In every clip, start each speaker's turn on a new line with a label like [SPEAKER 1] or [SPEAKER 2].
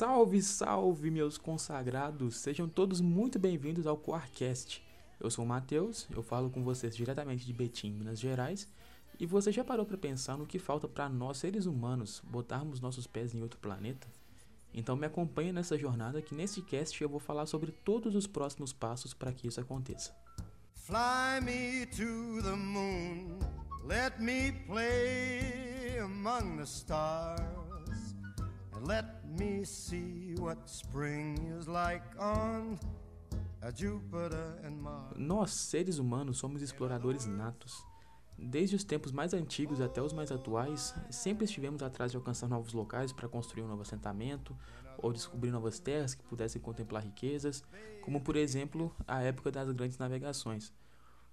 [SPEAKER 1] Salve, salve, meus consagrados! Sejam todos muito bem-vindos ao Quarcast. Eu sou o Matheus, eu falo com vocês diretamente de Betim, Minas Gerais. E você já parou para pensar no que falta para nós, seres humanos, botarmos nossos pés em outro planeta? Então me acompanhe nessa jornada que nesse cast eu vou falar sobre todos os próximos passos para que isso aconteça. Fly me to the moon, let me play among the stars, let me see what spring is like on. Nós, seres humanos, somos exploradores natos. Desde os tempos mais antigos até os mais atuais, sempre estivemos atrás de alcançar novos locais para construir um novo assentamento ou descobrir novas terras que pudessem contemplar riquezas, como por exemplo a época das grandes navegações.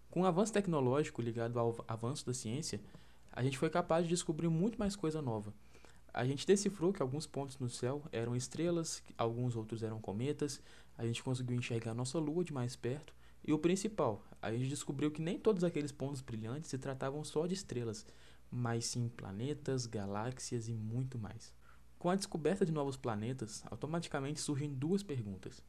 [SPEAKER 1] Com o avanço tecnológico ligado ao avanço da ciência, a gente foi capaz de descobrir muito mais coisa nova. A gente decifrou que alguns pontos no céu eram estrelas, alguns outros eram cometas, a gente conseguiu enxergar nossa lua de mais perto e o principal, a gente descobriu que nem todos aqueles pontos brilhantes se tratavam só de estrelas, mas sim planetas, galáxias e muito mais. Com a descoberta de novos planetas, automaticamente surgem duas perguntas.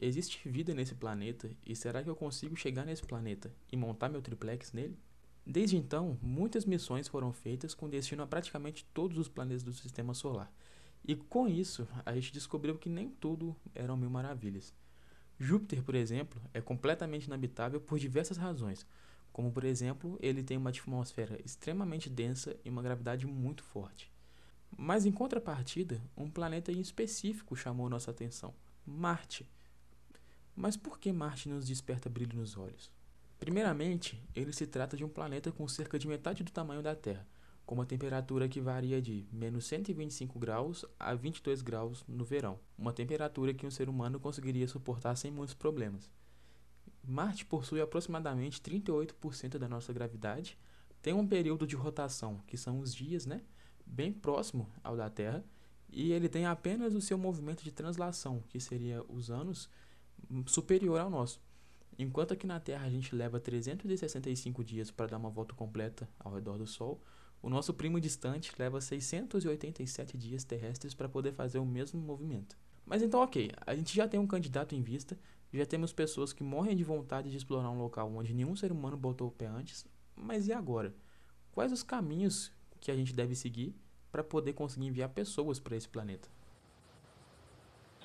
[SPEAKER 1] Existe vida nesse planeta e será que eu consigo chegar nesse planeta e montar meu triplex nele? Desde então, muitas missões foram feitas com destino a praticamente todos os planetas do sistema solar. E com isso, a gente descobriu que nem tudo eram mil maravilhas. Júpiter, por exemplo, é completamente inabitável por diversas razões, como por exemplo, ele tem uma atmosfera extremamente densa e uma gravidade muito forte. Mas em contrapartida, um planeta em específico chamou nossa atenção: Marte. Mas por que Marte nos desperta brilho nos olhos? Primeiramente, ele se trata de um planeta com cerca de metade do tamanho da Terra, com uma temperatura que varia de menos 125 graus a 22 graus no verão, uma temperatura que um ser humano conseguiria suportar sem muitos problemas. Marte possui aproximadamente 38% da nossa gravidade, tem um período de rotação, que são os dias, né, bem próximo ao da Terra, e ele tem apenas o seu movimento de translação, que seria os anos, superior ao nosso. Enquanto aqui na Terra a gente leva 365 dias para dar uma volta completa ao redor do Sol, o nosso primo distante leva 687 dias terrestres para poder fazer o mesmo movimento. Mas então, ok, a gente já tem um candidato em vista, já temos pessoas que morrem de vontade de explorar um local onde nenhum ser humano botou o pé antes, mas e agora? Quais os caminhos que a gente deve seguir para poder conseguir enviar pessoas para esse planeta?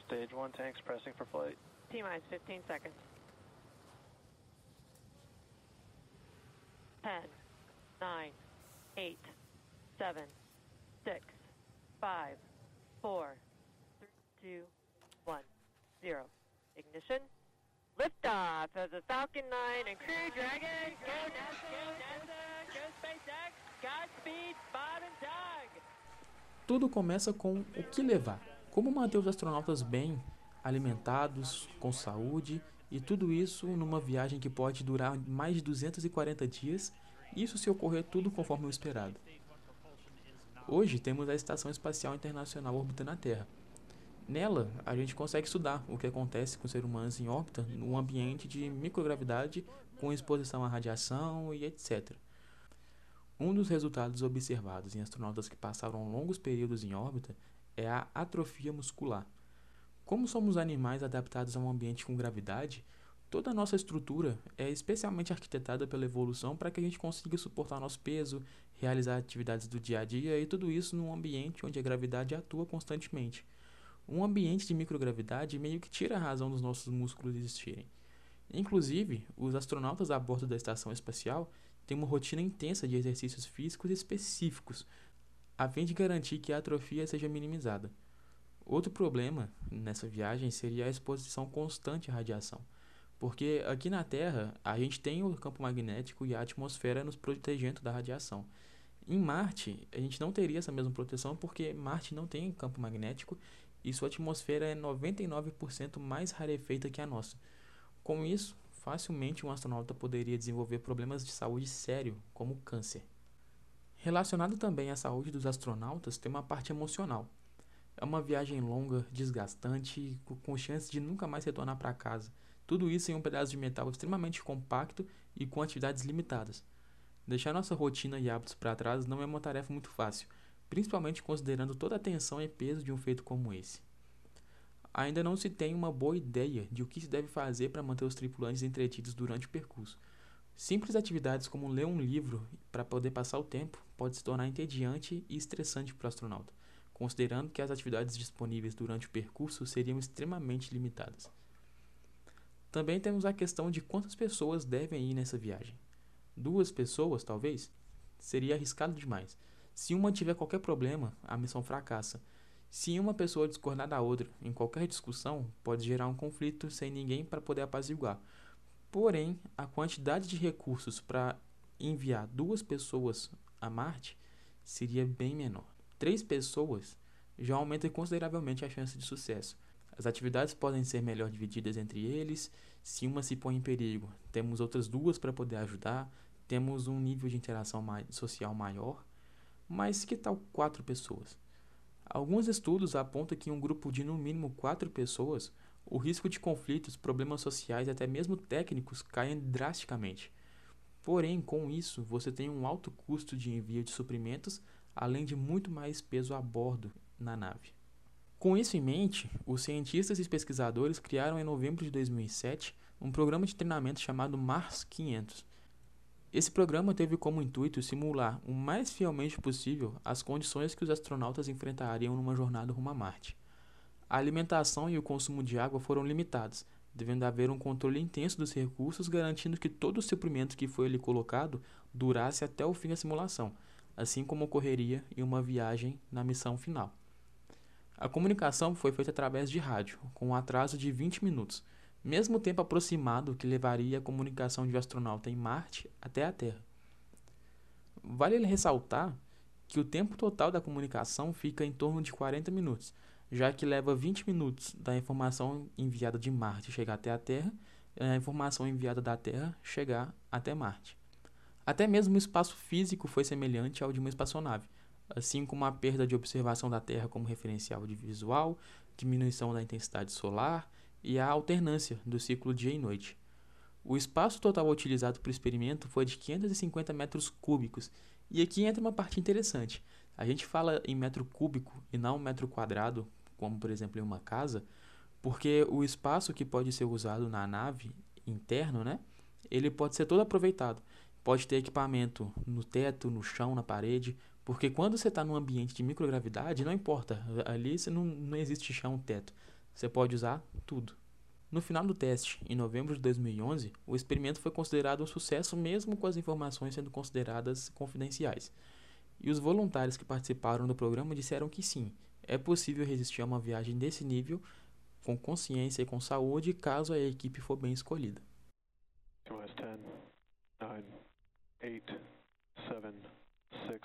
[SPEAKER 1] Stage 1 tanks pressing for flight. T-minus 15 seconds. 10, 9, 8, 7, 6, 5, 4, 3, 2, 1, 0. Ignition. Liftoff of the Falcon 9 and Crew Dragon. Go NASA, go NASA, go SpaceX, Godspeed, Bob and Doug. Tudo começa com o que levar. Como manter os astronautas bem alimentados, com saúde e tudo isso numa viagem que pode durar mais de 240 dias isso se ocorrer tudo conforme o esperado. Hoje temos a Estação Espacial Internacional orbitando a Terra. Nela, a gente consegue estudar o que acontece com seres humanos em órbita num ambiente de microgravidade com exposição à radiação e etc. Um dos resultados observados em astronautas que passaram longos períodos em órbita é a atrofia muscular. Como somos animais adaptados a um ambiente com gravidade, Toda a nossa estrutura é especialmente arquitetada pela evolução para que a gente consiga suportar nosso peso, realizar atividades do dia a dia e tudo isso num ambiente onde a gravidade atua constantemente. Um ambiente de microgravidade meio que tira a razão dos nossos músculos existirem. Inclusive, os astronautas a bordo da estação espacial têm uma rotina intensa de exercícios físicos específicos, a fim de garantir que a atrofia seja minimizada. Outro problema nessa viagem seria a exposição constante à radiação. Porque aqui na Terra, a gente tem o campo magnético e a atmosfera nos protegendo da radiação. Em Marte, a gente não teria essa mesma proteção porque Marte não tem campo magnético e sua atmosfera é 99% mais rarefeita que a nossa. Com isso, facilmente um astronauta poderia desenvolver problemas de saúde sério, como câncer. Relacionado também à saúde dos astronautas, tem uma parte emocional. É uma viagem longa, desgastante, com chance de nunca mais retornar para casa. Tudo isso em um pedaço de metal extremamente compacto e com atividades limitadas. Deixar nossa rotina e hábitos para trás não é uma tarefa muito fácil, principalmente considerando toda a tensão e peso de um feito como esse. ainda não se tem uma boa ideia de o que se deve fazer para manter os tripulantes entretidos durante o percurso. Simples atividades como ler um livro para poder passar o tempo pode se tornar entediante e estressante para o astronauta, considerando que as atividades disponíveis durante o percurso seriam extremamente limitadas. Também temos a questão de quantas pessoas devem ir nessa viagem. Duas pessoas, talvez? Seria arriscado demais. Se uma tiver qualquer problema, a missão fracassa. Se uma pessoa discordar da outra em qualquer discussão, pode gerar um conflito sem ninguém para poder apaziguar. Porém, a quantidade de recursos para enviar duas pessoas a Marte seria bem menor. Três pessoas já aumenta consideravelmente a chance de sucesso. As atividades podem ser melhor divididas entre eles. Se uma se põe em perigo, temos outras duas para poder ajudar. Temos um nível de interação social maior. Mas que tal quatro pessoas? Alguns estudos apontam que em um grupo de no mínimo quatro pessoas, o risco de conflitos, problemas sociais e até mesmo técnicos caem drasticamente. Porém, com isso, você tem um alto custo de envio de suprimentos, além de muito mais peso a bordo na nave. Com isso em mente, os cientistas e pesquisadores criaram em novembro de 2007 um programa de treinamento chamado Mars 500, esse programa teve como intuito simular o mais fielmente possível as condições que os astronautas enfrentariam numa jornada rumo a Marte. A alimentação e o consumo de água foram limitados, devendo haver um controle intenso dos recursos, garantindo que todo o suprimento que foi ali colocado durasse até o fim da simulação, assim como ocorreria em uma viagem na missão final. A comunicação foi feita através de rádio, com um atraso de 20 minutos mesmo tempo aproximado que levaria a comunicação de um astronauta em Marte até a Terra. Vale ressaltar que o tempo total da comunicação fica em torno de 40 minutos, já que leva 20 minutos da informação enviada de Marte chegar até a Terra e a informação enviada da Terra chegar até Marte. Até mesmo o espaço físico foi semelhante ao de uma espaçonave, assim como a perda de observação da Terra como referencial de visual, diminuição da intensidade solar e a alternância do ciclo dia e noite. O espaço total utilizado para o experimento foi de 550 metros cúbicos, e aqui entra uma parte interessante. A gente fala em metro cúbico e não metro quadrado, como por exemplo em uma casa, porque o espaço que pode ser usado na nave interno, né, ele pode ser todo aproveitado. Pode ter equipamento no teto, no chão, na parede, porque quando você está num ambiente de microgravidade, não importa, ali você não, não existe chão, teto. Você pode usar tudo. No final do teste, em novembro de 2011, o experimento foi considerado um sucesso mesmo com as informações sendo consideradas confidenciais. E os voluntários que participaram do programa disseram que sim, é possível resistir a uma viagem desse nível com consciência e com saúde caso a equipe for bem escolhida. 10, 9, 8, 7, 6,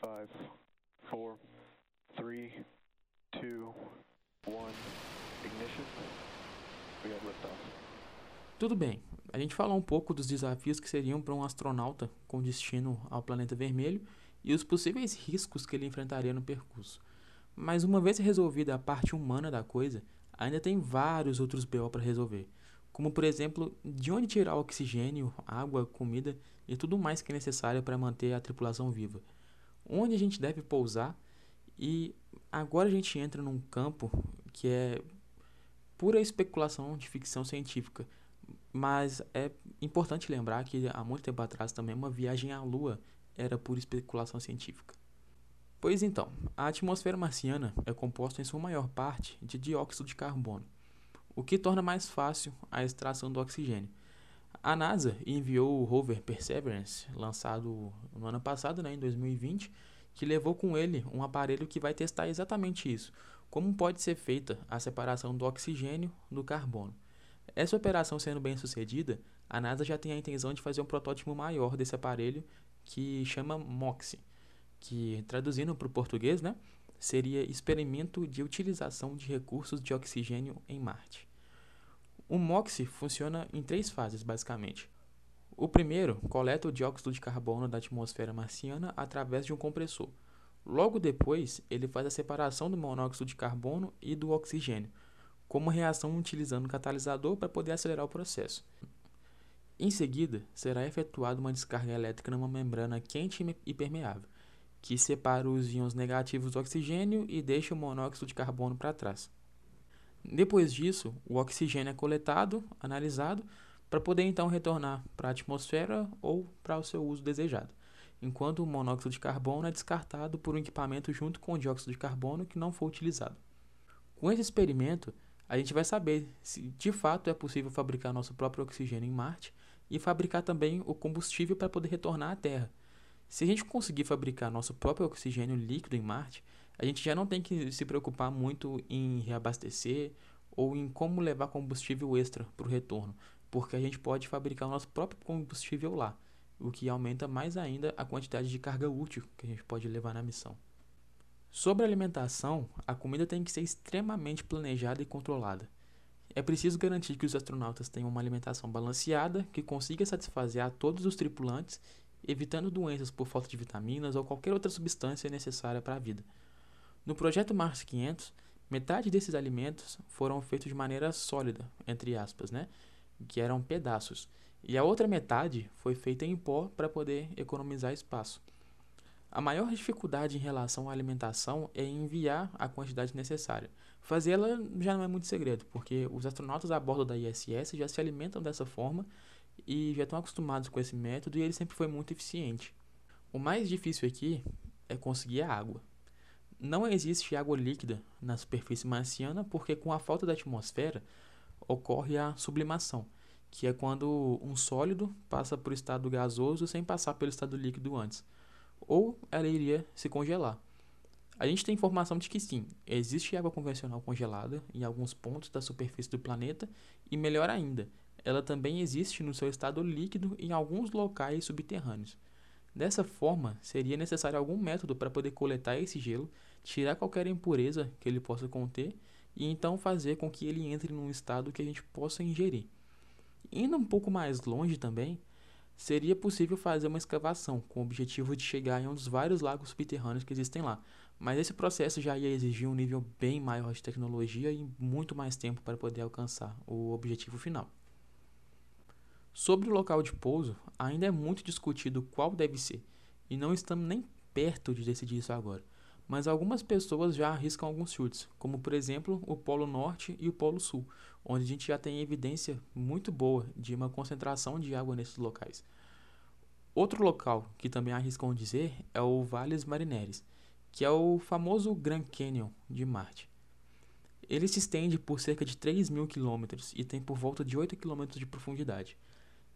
[SPEAKER 1] 5, 4, 3, 2, tudo bem, a gente falou um pouco dos desafios que seriam para um astronauta com destino ao planeta vermelho e os possíveis riscos que ele enfrentaria no percurso. Mas uma vez resolvida a parte humana da coisa, ainda tem vários outros BO para resolver, como por exemplo, de onde tirar oxigênio, água, comida e tudo mais que é necessário para manter a tripulação viva. Onde a gente deve pousar e agora a gente entra num campo que é pura especulação de ficção científica. Mas é importante lembrar que há muito tempo atrás também uma viagem à Lua era pura especulação científica. Pois então, a atmosfera marciana é composta em sua maior parte de dióxido de carbono, o que torna mais fácil a extração do oxigênio. A NASA enviou o rover Perseverance, lançado no ano passado, né, em 2020, que levou com ele um aparelho que vai testar exatamente isso, como pode ser feita a separação do oxigênio do carbono. Essa operação sendo bem sucedida, a NASA já tem a intenção de fazer um protótipo maior desse aparelho que chama MOXIE, que traduzindo para o português, né, seria Experimento de Utilização de Recursos de Oxigênio em Marte. O MOXIE funciona em três fases, basicamente. O primeiro coleta o dióxido de carbono da atmosfera marciana através de um compressor. Logo depois, ele faz a separação do monóxido de carbono e do oxigênio, como reação utilizando um catalisador para poder acelerar o processo. Em seguida, será efetuada uma descarga elétrica numa membrana quente e permeável, que separa os íons negativos do oxigênio e deixa o monóxido de carbono para trás. Depois disso, o oxigênio é coletado, analisado, para poder então retornar para a atmosfera ou para o seu uso desejado, enquanto o monóxido de carbono é descartado por um equipamento junto com o dióxido de carbono que não foi utilizado. Com esse experimento, a gente vai saber se de fato é possível fabricar nosso próprio oxigênio em Marte e fabricar também o combustível para poder retornar à Terra. Se a gente conseguir fabricar nosso próprio oxigênio líquido em Marte, a gente já não tem que se preocupar muito em reabastecer ou em como levar combustível extra para o retorno, porque a gente pode fabricar o nosso próprio combustível lá, o que aumenta mais ainda a quantidade de carga útil que a gente pode levar na missão. Sobre alimentação, a comida tem que ser extremamente planejada e controlada. É preciso garantir que os astronautas tenham uma alimentação balanceada que consiga satisfazer a todos os tripulantes, evitando doenças por falta de vitaminas ou qualquer outra substância necessária para a vida. No projeto Mars 500, metade desses alimentos foram feitos de maneira sólida, entre aspas, né? que eram pedaços, e a outra metade foi feita em pó para poder economizar espaço. A maior dificuldade em relação à alimentação é enviar a quantidade necessária. Fazê-la já não é muito segredo, porque os astronautas a bordo da ISS já se alimentam dessa forma e já estão acostumados com esse método e ele sempre foi muito eficiente. O mais difícil aqui é conseguir a água. Não existe água líquida na superfície marciana porque com a falta da atmosfera ocorre a sublimação, que é quando um sólido passa o estado gasoso sem passar pelo estado líquido antes ou ela iria se congelar. A gente tem informação de que sim, existe água convencional congelada em alguns pontos da superfície do planeta e melhor ainda, ela também existe no seu estado líquido em alguns locais subterrâneos. Dessa forma, seria necessário algum método para poder coletar esse gelo, tirar qualquer impureza que ele possa conter e então fazer com que ele entre num estado que a gente possa ingerir. Indo um pouco mais longe também, seria possível fazer uma escavação com o objetivo de chegar em um dos vários lagos subterrâneos que existem lá. Mas esse processo já ia exigir um nível bem maior de tecnologia e muito mais tempo para poder alcançar o objetivo final. Sobre o local de pouso, ainda é muito discutido qual deve ser, e não estamos nem perto de decidir isso agora. Mas algumas pessoas já arriscam alguns chutes, como por exemplo o Polo Norte e o Polo Sul, onde a gente já tem evidência muito boa de uma concentração de água nesses locais. Outro local que também arriscam dizer é o Valles Marineris, que é o famoso Grand Canyon de Marte. Ele se estende por cerca de 3 mil quilômetros e tem por volta de 8 quilômetros de profundidade.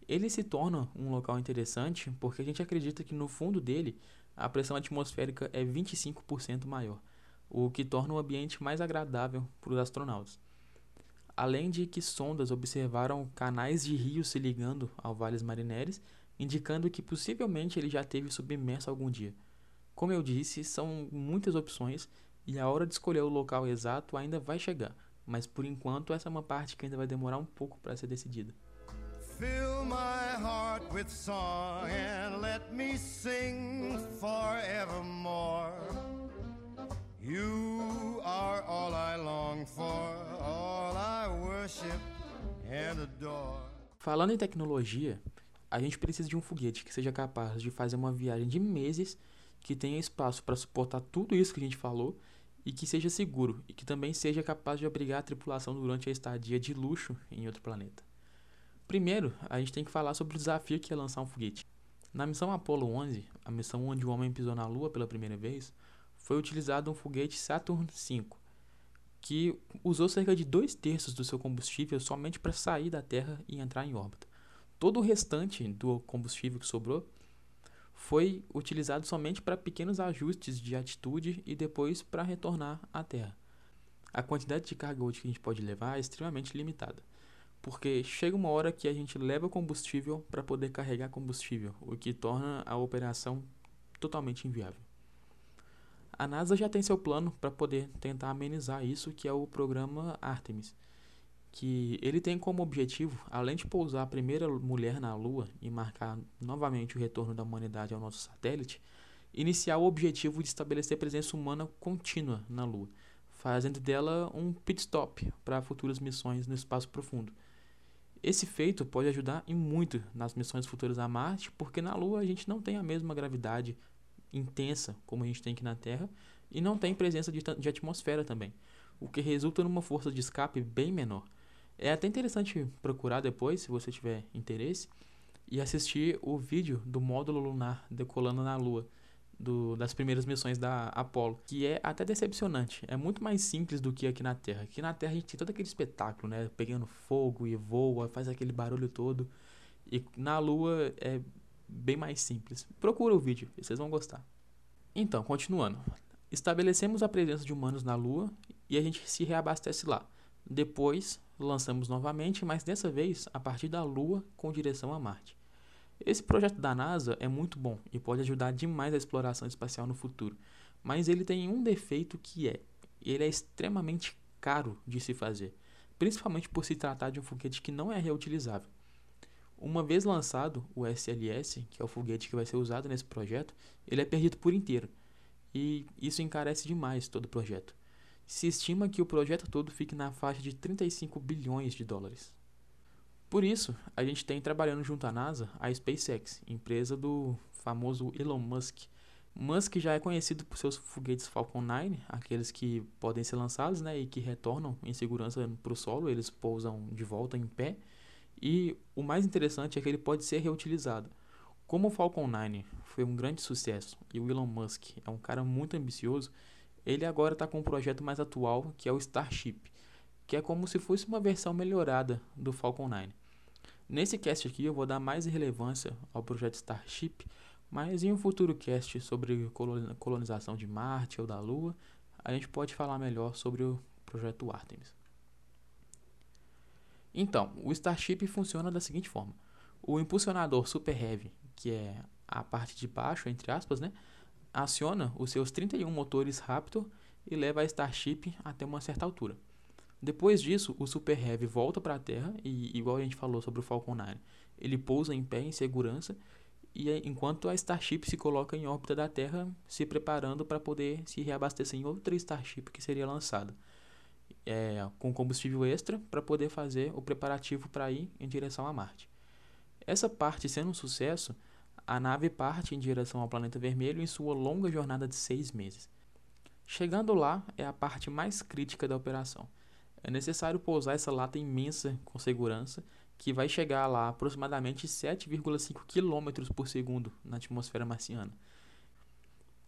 [SPEAKER 1] Ele se torna um local interessante porque a gente acredita que no fundo dele a pressão atmosférica é 25% maior, o que torna o ambiente mais agradável para os astronautas além de que sondas observaram canais de rios se ligando ao Vales Marineris, indicando que possivelmente ele já teve submerso algum dia. Como eu disse, são muitas opções e a hora de escolher o local exato ainda vai chegar, mas por enquanto essa é uma parte que ainda vai demorar um pouco para ser decidida. Fill my heart with song and let me sing forevermore. You are all I long for, all I worship and adore. Falando em tecnologia, a gente precisa de um foguete que seja capaz de fazer uma viagem de meses, que tenha espaço para suportar tudo isso que a gente falou e que seja seguro e que também seja capaz de abrigar a tripulação durante a estadia de luxo em outro planeta. Primeiro, a gente tem que falar sobre o desafio que é lançar um foguete. Na missão Apollo 11, a missão onde o homem pisou na Lua pela primeira vez, foi utilizado um foguete Saturn V, que usou cerca de dois terços do seu combustível somente para sair da Terra e entrar em órbita. Todo o restante do combustível que sobrou foi utilizado somente para pequenos ajustes de atitude e depois para retornar à Terra. A quantidade de carga útil que a gente pode levar é extremamente limitada, porque chega uma hora que a gente leva combustível para poder carregar combustível, o que torna a operação totalmente inviável. A NASA já tem seu plano para poder tentar amenizar isso, que é o programa Artemis, que ele tem como objetivo, além de pousar a primeira mulher na Lua e marcar novamente o retorno da humanidade ao nosso satélite, iniciar o objetivo de estabelecer presença humana contínua na Lua, fazendo dela um pit stop para futuras missões no espaço profundo. Esse feito pode ajudar em muito nas missões futuras a Marte, porque na Lua a gente não tem a mesma gravidade intensa como a gente tem aqui na Terra e não tem presença de, de atmosfera também, o que resulta numa força de escape bem menor. É até interessante procurar depois, se você tiver interesse, e assistir o vídeo do módulo lunar decolando na Lua, do, das primeiras missões da Apollo, que é até decepcionante. É muito mais simples do que aqui na Terra. Aqui na Terra a gente tem todo aquele espetáculo, né? Pegando fogo e voa, faz aquele barulho todo. E na Lua é bem mais simples. Procura o vídeo, vocês vão gostar. Então, continuando. Estabelecemos a presença de humanos na Lua e a gente se reabastece lá. Depois, lançamos novamente, mas dessa vez a partir da Lua com direção a Marte. Esse projeto da NASA é muito bom e pode ajudar demais a exploração espacial no futuro, mas ele tem um defeito que é, ele é extremamente caro de se fazer, principalmente por se tratar de um foguete que não é reutilizável. Uma vez lançado o SLS, que é o foguete que vai ser usado nesse projeto, ele é perdido por inteiro, e isso encarece demais todo o projeto. Se estima que o projeto todo fique na faixa de 35 bilhões de dólares. Por isso, a gente tem trabalhando junto à NASA a SpaceX, empresa do famoso Elon Musk. Musk já é conhecido por seus foguetes Falcon 9, aqueles que podem ser lançados né, e que retornam em segurança para o solo, eles pousam de volta em pé. E o mais interessante é que ele pode ser reutilizado. Como o Falcon 9 foi um grande sucesso e o Elon Musk é um cara muito ambicioso, ele agora está com um projeto mais atual que é o Starship, que é como se fosse uma versão melhorada do Falcon 9. Nesse cast aqui eu vou dar mais relevância ao projeto Starship, mas em um futuro cast sobre colonização de Marte ou da Lua, a gente pode falar melhor sobre o projeto Artemis. Então, o Starship funciona da seguinte forma: o impulsionador Super Heavy, que é a parte de baixo, entre aspas, né, aciona os seus 31 motores Raptor e leva a Starship até uma certa altura. Depois disso, o Super Heavy volta para a Terra e, igual a gente falou sobre o Falcon 9, ele pousa em pé em segurança e enquanto a Starship se coloca em órbita da Terra, se preparando para poder se reabastecer em outra Starship que seria lançada, é, com combustível extra para poder fazer o preparativo para ir em direção a Marte. Essa parte sendo um sucesso, a nave parte em direção ao planeta vermelho em sua longa jornada de seis meses. Chegando lá é a parte mais crítica da operação é necessário pousar essa lata imensa com segurança, que vai chegar lá aproximadamente 7,5 km por segundo na atmosfera marciana.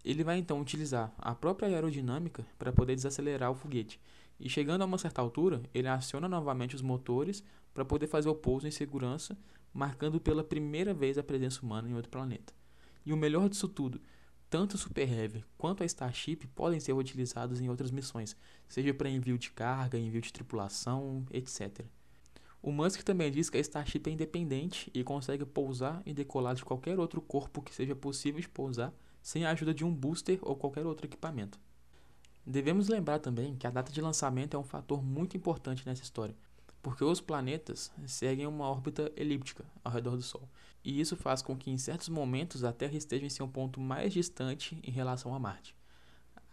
[SPEAKER 1] Ele vai então utilizar a própria aerodinâmica para poder desacelerar o foguete, e chegando a uma certa altura, ele aciona novamente os motores para poder fazer o pouso em segurança, marcando pela primeira vez a presença humana em outro planeta. E o melhor disso tudo, tanto o Super Heavy quanto a Starship podem ser utilizados em outras missões, seja para envio de carga, envio de tripulação, etc. O Musk também diz que a Starship é independente e consegue pousar e decolar de qualquer outro corpo que seja possível de pousar sem a ajuda de um booster ou qualquer outro equipamento. Devemos lembrar também que a data de lançamento é um fator muito importante nessa história, porque os planetas seguem uma órbita elíptica ao redor do Sol, e isso faz com que em certos momentos a Terra esteja em seu ponto mais distante em relação a Marte.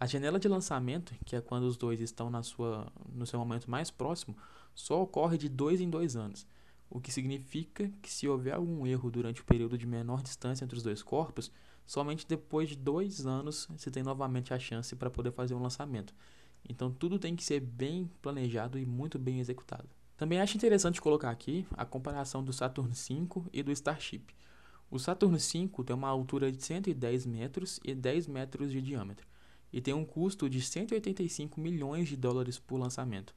[SPEAKER 1] A janela de lançamento, que é quando os dois estão na sua, no seu momento mais próximo, só ocorre de dois em dois anos, o que significa que se houver algum erro durante o período de menor distância entre os dois corpos, somente depois de dois anos se tem novamente a chance para poder fazer um lançamento. Então tudo tem que ser bem planejado e muito bem executado. Também acho interessante colocar aqui a comparação do Saturn V e do Starship. O Saturn V tem uma altura de 110 metros e 10 metros de diâmetro, e tem um custo de 185 milhões de dólares por lançamento.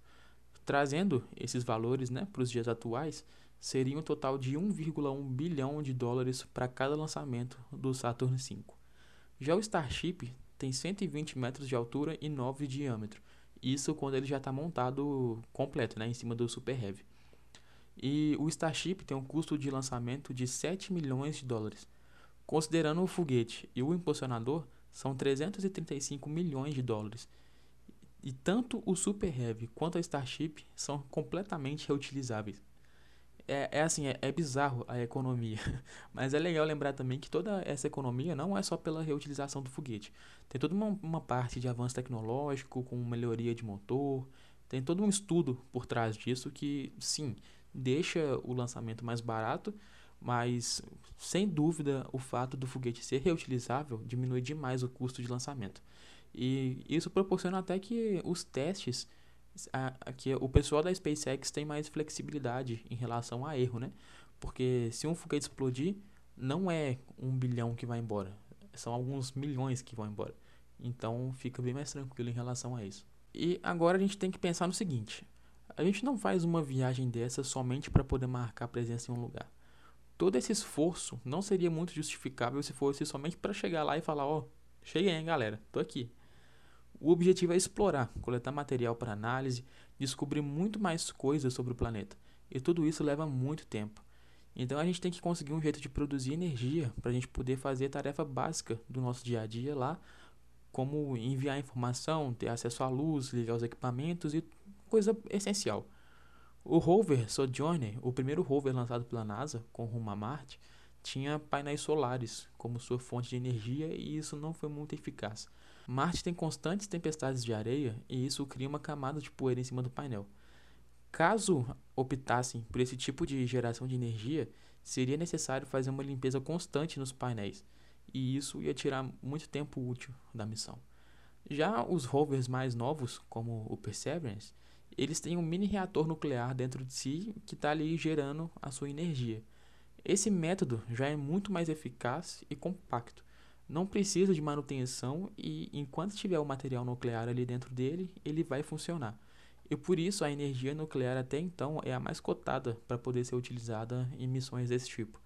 [SPEAKER 1] Trazendo esses valores né, para os dias atuais, seria um total de 1,1 bilhão de dólares para cada lançamento do Saturn V. Já o Starship tem 120 metros de altura e 9 de diâmetro, isso quando ele já está montado completo, né, em cima do Super Heavy. E o Starship tem um custo de lançamento de 7 milhões de dólares. Considerando o foguete e o impulsionador, são 335 milhões de dólares. E tanto o Super Heavy quanto a Starship são completamente reutilizáveis é, é assim, é, é, bizarro a economia. Mas é legal lembrar também que toda essa economia não é só pela reutilização do foguete. Tem toda uma, uma parte de avanço tecnológico, com melhoria de motor, tem todo um estudo por trás disso que, sim, deixa o lançamento mais barato, mas sem dúvida o fato do foguete ser reutilizável diminui demais o custo de lançamento. E isso proporciona até que os testes, a, que o pessoal da SpaceX tem mais flexibilidade em relação a erro, né? Porque se um foguete explodir, não é um bilhão que vai embora, são alguns milhões que vão embora. Então fica bem mais tranquilo em relação a isso. E agora a gente tem que pensar no seguinte: a gente não faz uma viagem dessa somente para poder marcar presença em um lugar. Todo esse esforço não seria muito justificável se fosse somente para chegar lá e falar: Ó, oh, cheguei, hein, galera, tô aqui. O objetivo é explorar, coletar material para análise, descobrir muito mais coisas sobre o planeta. E tudo isso leva muito tempo. Então a gente tem que conseguir um jeito de produzir energia para a gente poder fazer a tarefa básica do nosso dia a dia lá, como enviar informação, ter acesso à luz, ligar os equipamentos e coisa essencial. O rover Sojourner, o primeiro rover lançado pela NASA com rumo a Marte, tinha painéis solares como sua fonte de energia e isso não foi muito eficaz. Marte tem constantes tempestades de areia e isso cria uma camada de poeira em cima do painel. Caso optassem por esse tipo de geração de energia, seria necessário fazer uma limpeza constante nos painéis, e isso ia tirar muito tempo útil da missão. Já os rovers mais novos, como o Perseverance, eles têm um mini reator nuclear dentro de si que está ali gerando a sua energia. Esse método já é muito mais eficaz e compacto. Não precisa de manutenção e enquanto tiver o material nuclear ali dentro dele, ele vai funcionar. E por isso a energia nuclear até então é a mais cotada para poder ser utilizada em missões desse tipo.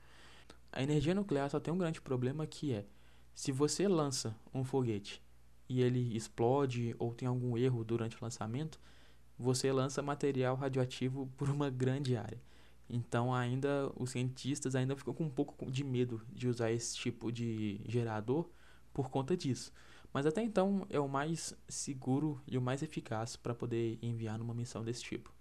[SPEAKER 1] A energia nuclear só tem um grande problema que é, se você lança um foguete e ele explode ou tem algum erro durante o lançamento, você lança material radioativo por uma grande área. Então ainda os cientistas ainda ficam com um pouco de medo de usar esse tipo de gerador por conta disso. Mas até então é o mais seguro e o mais eficaz para poder enviar numa missão desse tipo.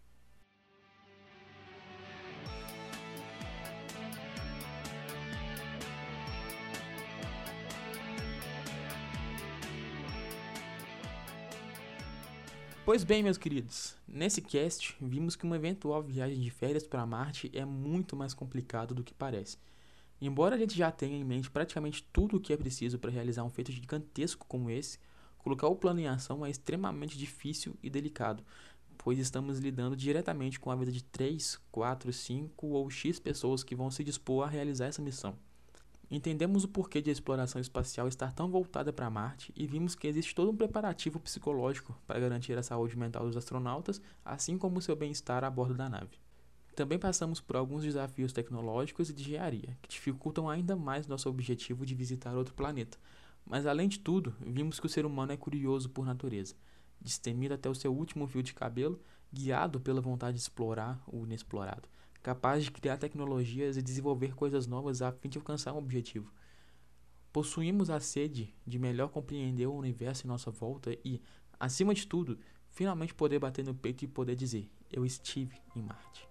[SPEAKER 1] Pois bem, meus queridos, nesse cast vimos que uma eventual viagem de férias para Marte é muito mais complicado do que parece. Embora a gente já tenha em mente praticamente tudo o que é preciso para realizar um feito gigantesco como esse, colocar o plano em ação é extremamente difícil e delicado, pois estamos lidando diretamente com a vida de 3, 4, 5 ou X pessoas que vão se dispor a realizar essa missão. Entendemos o porquê de a exploração espacial estar tão voltada para Marte e vimos que existe todo um preparativo psicológico para garantir a saúde mental dos astronautas, assim como o seu bem-estar a bordo da nave. Também passamos por alguns desafios tecnológicos e de engenharia, que dificultam ainda mais nosso objetivo de visitar outro planeta. Mas além de tudo, vimos que o ser humano é curioso por natureza, destemido até o seu último fio de cabelo, guiado pela vontade de explorar o inexplorado, capaz de criar tecnologias e desenvolver coisas novas a fim de alcançar um objetivo. Possuímos a sede de melhor compreender o universo em nossa volta e, acima de tudo, finalmente poder bater no peito e poder dizer: Eu estive em Marte.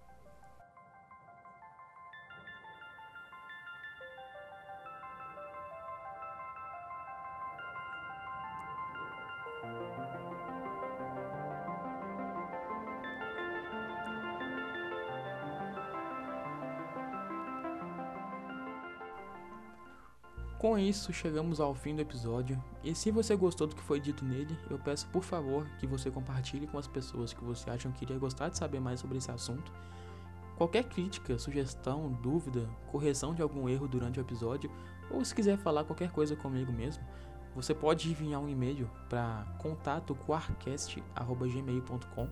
[SPEAKER 1] Com isso, chegamos ao fim do episódio. E se você gostou do que foi dito nele, eu peço por favor que você compartilhe com as pessoas que você acha que iria gostar de saber mais sobre esse assunto. Qualquer crítica, sugestão, dúvida, correção de algum erro durante o episódio, ou se quiser falar qualquer coisa comigo mesmo, você pode enviar um e-mail para contato.quarcast.gmail.com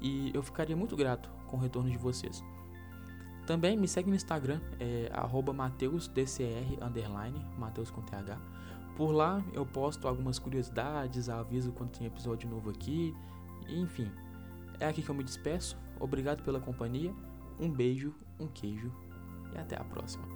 [SPEAKER 1] e eu ficaria muito grato com o retorno de vocês. Também me segue no Instagram, é mateusdcr, underline, Mateus com TH. Por lá eu posto algumas curiosidades, aviso quando tem episódio novo aqui, enfim. É aqui que eu me despeço. Obrigado pela companhia, um beijo, um queijo e até a próxima.